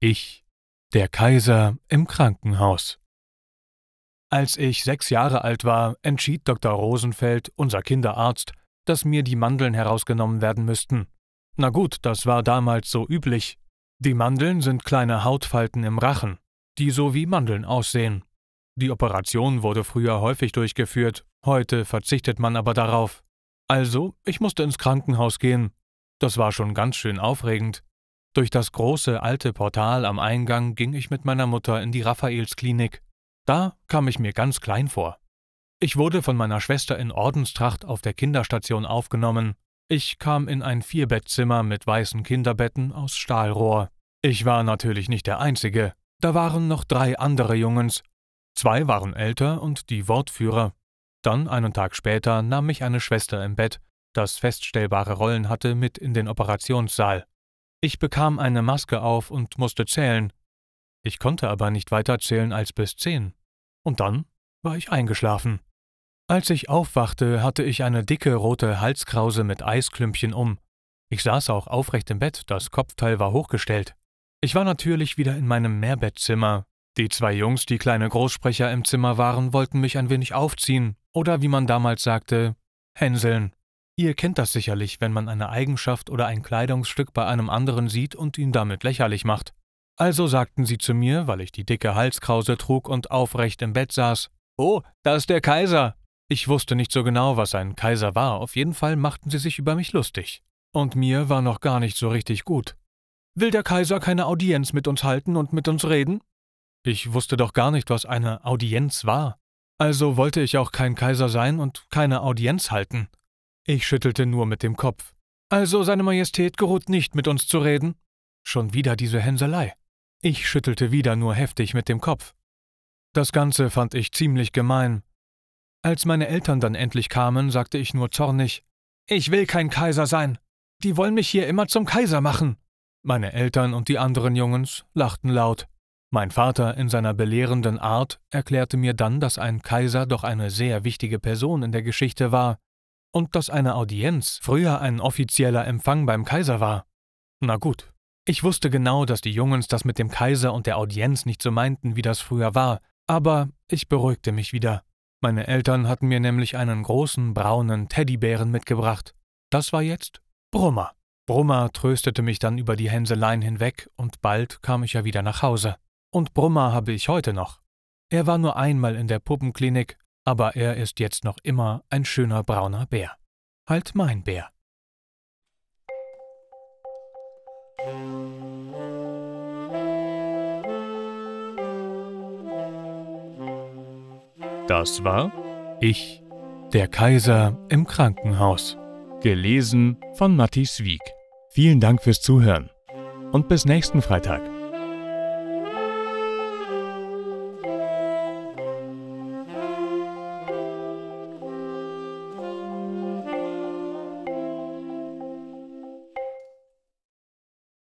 Ich, der Kaiser im Krankenhaus. Als ich sechs Jahre alt war, entschied Dr. Rosenfeld, unser Kinderarzt, dass mir die Mandeln herausgenommen werden müssten. Na gut, das war damals so üblich. Die Mandeln sind kleine Hautfalten im Rachen, die so wie Mandeln aussehen. Die Operation wurde früher häufig durchgeführt, heute verzichtet man aber darauf. Also, ich musste ins Krankenhaus gehen. Das war schon ganz schön aufregend. Durch das große alte Portal am Eingang ging ich mit meiner Mutter in die Raphaelsklinik. Da kam ich mir ganz klein vor. Ich wurde von meiner Schwester in Ordenstracht auf der Kinderstation aufgenommen. Ich kam in ein Vierbettzimmer mit weißen Kinderbetten aus Stahlrohr. Ich war natürlich nicht der Einzige. Da waren noch drei andere Jungens. Zwei waren älter und die Wortführer. Dann, einen Tag später, nahm mich eine Schwester im Bett, das feststellbare Rollen hatte, mit in den Operationssaal. Ich bekam eine Maske auf und musste zählen. Ich konnte aber nicht weiter zählen als bis zehn. Und dann war ich eingeschlafen. Als ich aufwachte, hatte ich eine dicke rote Halskrause mit Eisklümpchen um. Ich saß auch aufrecht im Bett, das Kopfteil war hochgestellt. Ich war natürlich wieder in meinem Mehrbettzimmer. Die zwei Jungs, die kleine Großsprecher im Zimmer waren, wollten mich ein wenig aufziehen, oder wie man damals sagte, hänseln. Ihr kennt das sicherlich, wenn man eine Eigenschaft oder ein Kleidungsstück bei einem anderen sieht und ihn damit lächerlich macht. Also sagten sie zu mir, weil ich die dicke Halskrause trug und aufrecht im Bett saß, Oh, da ist der Kaiser. Ich wusste nicht so genau, was ein Kaiser war, auf jeden Fall machten sie sich über mich lustig. Und mir war noch gar nicht so richtig gut. Will der Kaiser keine Audienz mit uns halten und mit uns reden? Ich wusste doch gar nicht, was eine Audienz war. Also wollte ich auch kein Kaiser sein und keine Audienz halten. Ich schüttelte nur mit dem Kopf. Also, Seine Majestät geruht nicht, mit uns zu reden? Schon wieder diese Hänselei. Ich schüttelte wieder nur heftig mit dem Kopf. Das Ganze fand ich ziemlich gemein. Als meine Eltern dann endlich kamen, sagte ich nur zornig Ich will kein Kaiser sein. Die wollen mich hier immer zum Kaiser machen. Meine Eltern und die anderen Jungens lachten laut. Mein Vater in seiner belehrenden Art erklärte mir dann, dass ein Kaiser doch eine sehr wichtige Person in der Geschichte war und dass eine Audienz früher ein offizieller Empfang beim Kaiser war. Na gut, ich wusste genau, dass die Jungens das mit dem Kaiser und der Audienz nicht so meinten, wie das früher war, aber ich beruhigte mich wieder. Meine Eltern hatten mir nämlich einen großen braunen Teddybären mitgebracht. Das war jetzt Brummer. Brummer tröstete mich dann über die Hänseleien hinweg und bald kam ich ja wieder nach Hause. Und Brummer habe ich heute noch. Er war nur einmal in der Puppenklinik aber er ist jetzt noch immer ein schöner brauner Bär. Halt mein Bär. Das war Ich, der Kaiser im Krankenhaus. Gelesen von Matti Wieg. Vielen Dank fürs Zuhören und bis nächsten Freitag.